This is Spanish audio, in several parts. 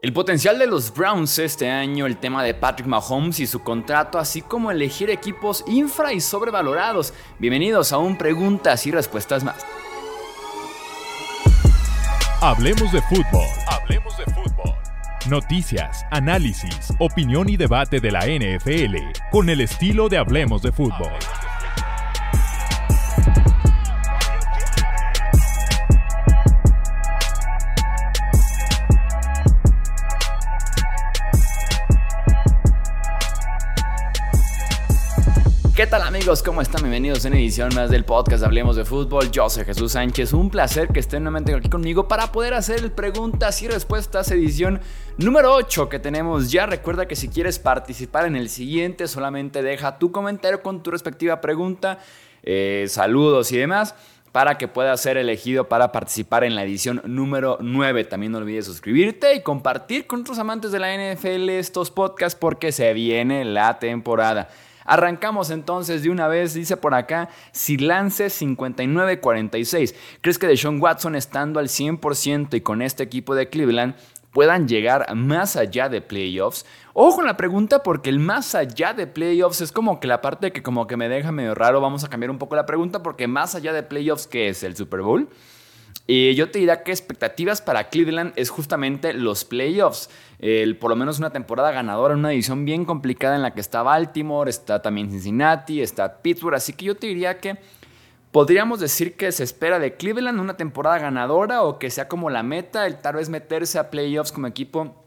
El potencial de los Browns este año, el tema de Patrick Mahomes y su contrato, así como elegir equipos infra y sobrevalorados. Bienvenidos a un preguntas y respuestas más. Hablemos de fútbol. Hablemos de fútbol. Noticias, análisis, opinión y debate de la NFL con el estilo de Hablemos de fútbol. ¿Cómo están? Bienvenidos a una edición más del podcast Hablemos de Fútbol. Yo soy Jesús Sánchez. Un placer que estén nuevamente aquí conmigo para poder hacer preguntas y respuestas edición número 8 que tenemos ya. Recuerda que si quieres participar en el siguiente, solamente deja tu comentario con tu respectiva pregunta, eh, saludos y demás para que puedas ser elegido para participar en la edición número 9. También no olvides suscribirte y compartir con otros amantes de la NFL estos podcasts porque se viene la temporada. Arrancamos entonces de una vez, dice por acá, si lance 59-46. ¿Crees que Deshaun Watson estando al 100% y con este equipo de Cleveland puedan llegar más allá de playoffs? Ojo con la pregunta porque el más allá de playoffs es como que la parte que como que me deja medio raro. Vamos a cambiar un poco la pregunta porque más allá de playoffs, ¿qué es el Super Bowl? Y yo te diría que expectativas para Cleveland es justamente los playoffs. El, por lo menos una temporada ganadora en una división bien complicada en la que está Baltimore, está también Cincinnati, está Pittsburgh. Así que yo te diría que podríamos decir que se espera de Cleveland una temporada ganadora o que sea como la meta, el tal vez meterse a playoffs como equipo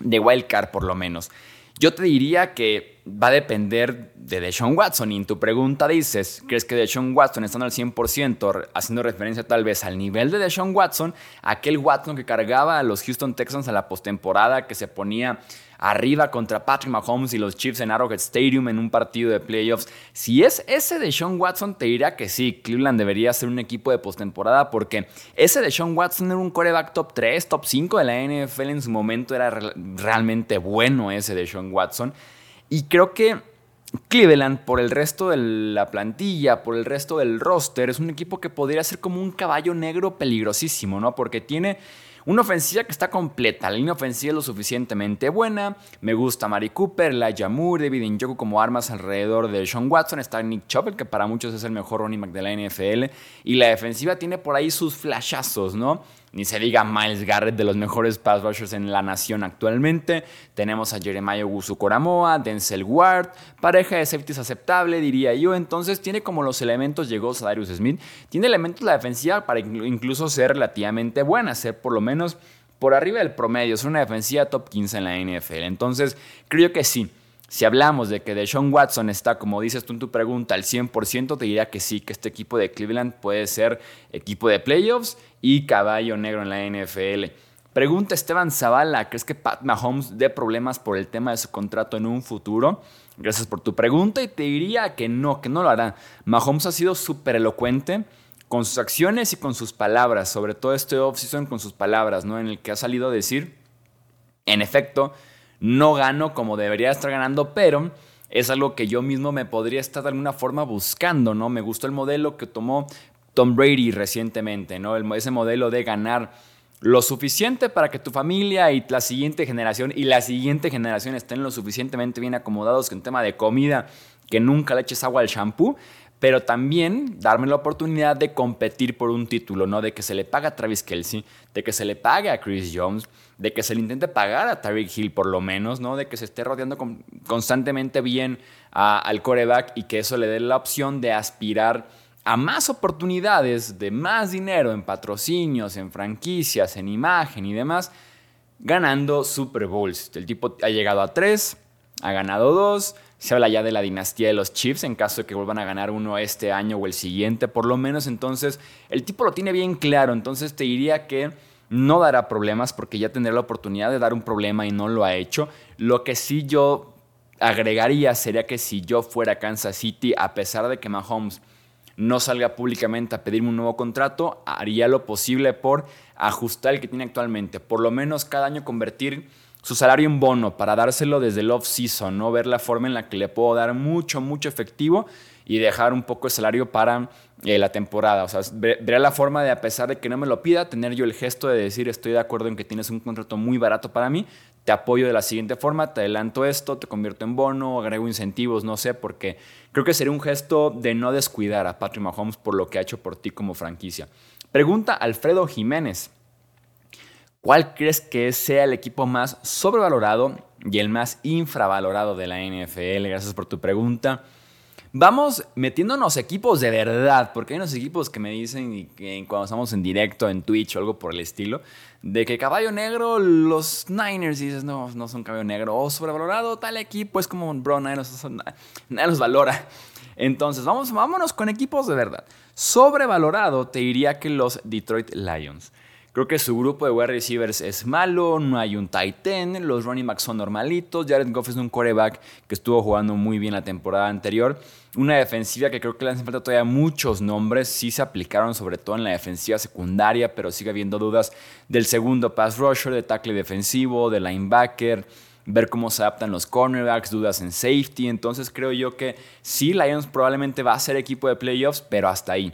de wild card por lo menos. Yo te diría que va a depender de Deshaun Watson. Y en tu pregunta dices, ¿crees que Deshaun Watson estando al 100%, haciendo referencia tal vez al nivel de Deshaun Watson, aquel Watson que cargaba a los Houston Texans a la postemporada, que se ponía arriba contra Patrick Mahomes y los Chiefs en Arrowhead Stadium en un partido de playoffs. Si es ese de Watson, te diría que sí, Cleveland debería ser un equipo de postemporada porque ese de Sean Watson era un coreback top 3, top 5 de la NFL en su momento, era realmente bueno ese de Watson. Y creo que Cleveland, por el resto de la plantilla, por el resto del roster, es un equipo que podría ser como un caballo negro peligrosísimo, ¿no? Porque tiene una ofensiva que está completa, la línea ofensiva es lo suficientemente buena. Me gusta Mari Cooper, Elijah Moore, David Njoku como armas alrededor de Sean Watson. Está Nick Chubb, que para muchos es el mejor running back de la NFL. Y la defensiva tiene por ahí sus flashazos, ¿no? Ni se diga Miles Garrett, de los mejores pass rushers en la nación actualmente. Tenemos a Jeremiah Ugusu Coramoa, Denzel Ward, pareja de safeties aceptable, diría yo. Entonces tiene como los elementos, llegó Darius Smith, tiene elementos la defensiva para incluso ser relativamente buena, ser por lo menos por arriba del promedio. Es una defensiva top 15 en la NFL. Entonces creo que sí si hablamos de que Deshaun Watson está, como dices tú en tu pregunta, al 100%, te diría que sí, que este equipo de Cleveland puede ser equipo de playoffs y caballo negro en la NFL. Pregunta Esteban Zavala, ¿crees que Pat Mahomes dé problemas por el tema de su contrato en un futuro? Gracias por tu pregunta y te diría que no, que no lo hará. Mahomes ha sido súper elocuente con sus acciones y con sus palabras, sobre todo este offseason con sus palabras, ¿no? En el que ha salido a decir, en efecto, no gano como debería estar ganando, pero es algo que yo mismo me podría estar de alguna forma buscando, ¿no? Me gustó el modelo que tomó Tom Brady recientemente, ¿no? ese modelo de ganar lo suficiente para que tu familia y la siguiente generación y la siguiente generación estén lo suficientemente bien acomodados que en tema de comida, que nunca le eches agua al shampoo, pero también darme la oportunidad de competir por un título, ¿no? De que se le pague a Travis Kelsey, de que se le pague a Chris Jones, de que se le intente pagar a Tyreek Hill por lo menos, ¿no? De que se esté rodeando constantemente bien al coreback y que eso le dé la opción de aspirar a más oportunidades, de más dinero en patrocinios, en franquicias, en imagen y demás, ganando Super Bowls. El tipo ha llegado a tres, ha ganado dos, se habla ya de la dinastía de los Chiefs en caso de que vuelvan a ganar uno este año o el siguiente, por lo menos entonces el tipo lo tiene bien claro, entonces te diría que no dará problemas porque ya tendrá la oportunidad de dar un problema y no lo ha hecho. Lo que sí yo agregaría sería que si yo fuera Kansas City, a pesar de que Mahomes no salga públicamente a pedirme un nuevo contrato, haría lo posible por ajustar el que tiene actualmente. Por lo menos cada año convertir su salario en bono para dárselo desde el off-season, ¿no? Ver la forma en la que le puedo dar mucho, mucho efectivo y dejar un poco el salario para eh, la temporada. O sea, veré la forma de, a pesar de que no me lo pida, tener yo el gesto de decir estoy de acuerdo en que tienes un contrato muy barato para mí, te apoyo de la siguiente forma, te adelanto esto, te convierto en bono, agrego incentivos, no sé, porque creo que sería un gesto de no descuidar a Patrick Mahomes por lo que ha hecho por ti como franquicia. Pregunta Alfredo Jiménez. ¿Cuál crees que sea el equipo más sobrevalorado y el más infravalorado de la NFL? Gracias por tu pregunta. Vamos metiéndonos equipos de verdad, porque hay unos equipos que me dicen y cuando estamos en directo en Twitch o algo por el estilo, de que caballo negro, los Niners, y dices, no, no son caballo negro, o sobrevalorado tal equipo, es como, bro, nadie los, los valora. Entonces, vamos, vámonos con equipos de verdad. Sobrevalorado, te diría que los Detroit Lions. Creo que su grupo de wide receivers es malo, no hay un tight end, los running backs son normalitos, Jared Goff es un quarterback que estuvo jugando muy bien la temporada anterior. Una defensiva que creo que le hacen falta todavía muchos nombres, sí se aplicaron sobre todo en la defensiva secundaria, pero sigue habiendo dudas del segundo pass rusher, de tackle defensivo, de linebacker ver cómo se adaptan los cornerbacks, dudas en safety. Entonces creo yo que sí, Lions probablemente va a ser equipo de playoffs, pero hasta ahí.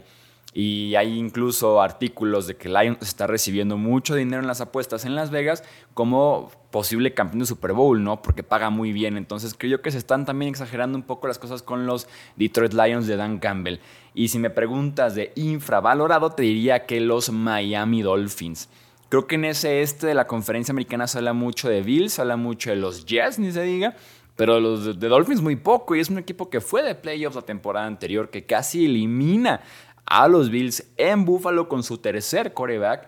Y hay incluso artículos de que Lions está recibiendo mucho dinero en las apuestas en Las Vegas como posible campeón de Super Bowl, ¿no? Porque paga muy bien. Entonces creo que se están también exagerando un poco las cosas con los Detroit Lions de Dan Campbell. Y si me preguntas de infravalorado, te diría que los Miami Dolphins. Creo que en ese este de la conferencia americana se habla mucho de Bills, se habla mucho de los Jets, ni se diga. Pero los de Dolphins muy poco y es un equipo que fue de playoffs la temporada anterior, que casi elimina a los Bills en Buffalo con su tercer coreback.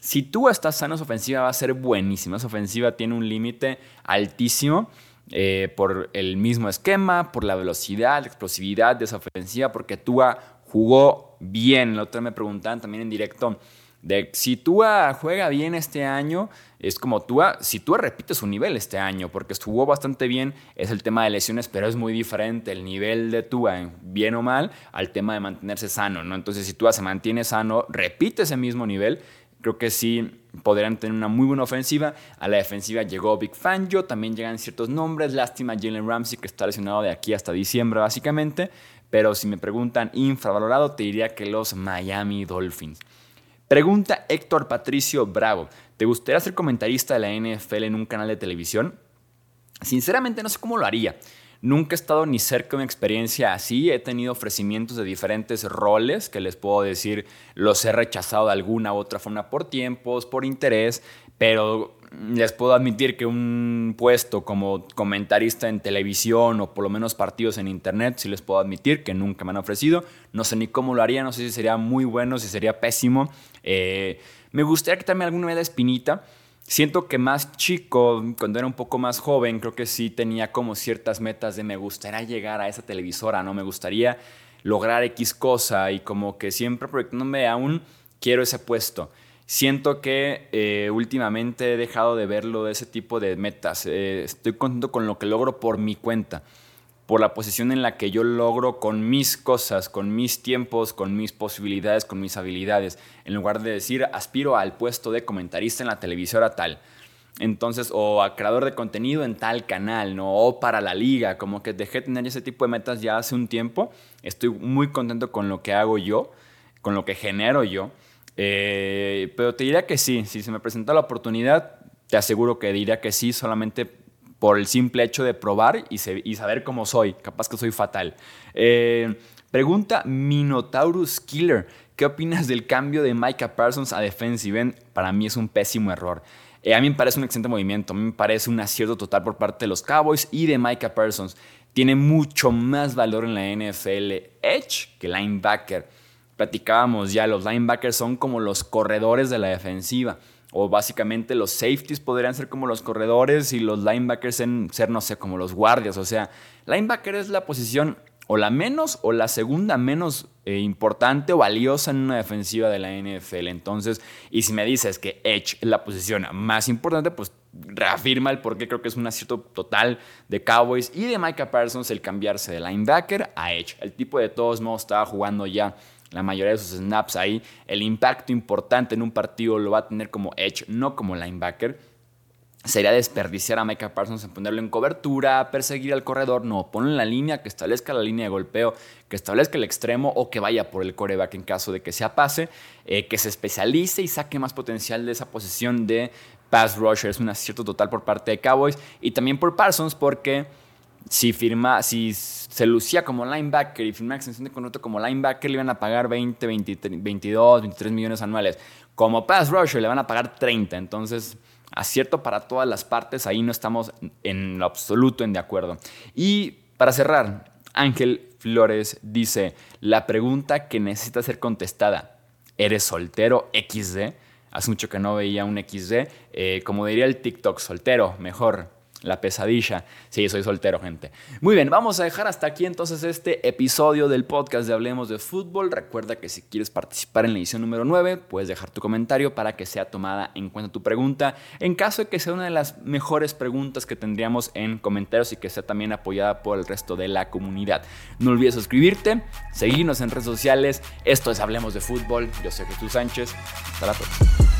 Si tú estás sano, su ofensiva va a ser buenísima. Su ofensiva tiene un límite altísimo eh, por el mismo esquema, por la velocidad, la explosividad de esa ofensiva, porque Tua jugó bien. La otra me preguntaban también en directo si Tua juega bien este año, es como Tua, si Tua repite su nivel este año, porque estuvo bastante bien, es el tema de lesiones, pero es muy diferente el nivel de Tua, bien o mal, al tema de mantenerse sano, ¿no? Entonces, si Tua se mantiene sano, repite ese mismo nivel, creo que sí podrían tener una muy buena ofensiva. A la defensiva llegó Big Fangio, también llegan ciertos nombres, lástima Jalen Ramsey, que está lesionado de aquí hasta diciembre, básicamente, pero si me preguntan infravalorado, te diría que los Miami Dolphins. Pregunta Héctor Patricio Bravo. ¿Te gustaría ser comentarista de la NFL en un canal de televisión? Sinceramente no sé cómo lo haría. Nunca he estado ni cerca de una experiencia así. He tenido ofrecimientos de diferentes roles que les puedo decir los he rechazado de alguna u otra forma por tiempos, por interés, pero les puedo admitir que un puesto como comentarista en televisión o por lo menos partidos en internet, sí les puedo admitir que nunca me han ofrecido. No sé ni cómo lo haría, no sé si sería muy bueno, si sería pésimo. Eh, me gustaría quitarme alguna vez la espinita. Siento que más chico, cuando era un poco más joven, creo que sí tenía como ciertas metas de me gustaría llegar a esa televisora, ¿no? Me gustaría lograr X cosa y como que siempre proyectándome aún quiero ese puesto. Siento que eh, últimamente he dejado de verlo de ese tipo de metas. Eh, estoy contento con lo que logro por mi cuenta, por la posición en la que yo logro con mis cosas, con mis tiempos, con mis posibilidades, con mis habilidades, en lugar de decir aspiro al puesto de comentarista en la televisora tal. Entonces, o a creador de contenido en tal canal, ¿no? O para la liga, como que dejé de tener ese tipo de metas ya hace un tiempo. Estoy muy contento con lo que hago yo, con lo que genero yo. Eh, pero te diría que sí, si se me presenta la oportunidad, te aseguro que diría que sí, solamente por el simple hecho de probar y, saber cómo soy. Capaz que soy fatal. Eh, pregunta Minotaurus Killer. ¿Qué opinas del cambio de Micah Parsons a defensive end? Para mí es un pésimo error. Eh, a mí me parece un excelente movimiento. A mí me parece un acierto total por parte de los Cowboys y de Micah Parsons. Tiene mucho más valor en la NFL Edge que linebacker platicábamos ya, los linebackers son como los corredores de la defensiva. O básicamente los safeties podrían ser como los corredores y los linebackers ser, no sé, como los guardias. O sea, linebacker es la posición o la menos o la segunda menos eh, importante o valiosa en una defensiva de la NFL. Entonces, y si me dices que Edge es la posición más importante, pues reafirma el por qué creo que es un acierto total de Cowboys y de Micah Parsons el cambiarse de linebacker a Edge. El tipo de todos modos estaba jugando ya la mayoría de sus snaps ahí. El impacto importante en un partido lo va a tener como edge, no como linebacker. sería desperdiciar a Micah Parsons en ponerlo en cobertura, perseguir al corredor, no, ponlo en la línea, que establezca la línea de golpeo, que establezca el extremo o que vaya por el coreback en caso de que sea pase, eh, que se especialice y saque más potencial de esa posición de pass rusher. Es un acierto total por parte de Cowboys y también por Parsons porque si firma, si se lucía como linebacker y firma extensión de contrato como linebacker, le iban a pagar 20, 22, 23 millones anuales. Como pass rusher le van a pagar 30. Entonces, acierto para todas las partes. Ahí no estamos en lo absoluto en de acuerdo. Y para cerrar, Ángel Flores dice, la pregunta que necesita ser contestada, ¿eres soltero XD? Hace mucho que no veía un XD. Eh, como diría el TikTok, soltero, mejor la pesadilla. Sí, soy soltero, gente. Muy bien, vamos a dejar hasta aquí entonces este episodio del podcast de Hablemos de Fútbol. Recuerda que si quieres participar en la edición número 9, puedes dejar tu comentario para que sea tomada en cuenta tu pregunta. En caso de que sea una de las mejores preguntas que tendríamos en comentarios y que sea también apoyada por el resto de la comunidad. No olvides suscribirte, seguirnos en redes sociales. Esto es Hablemos de Fútbol. Yo soy Jesús Sánchez. Hasta la próxima.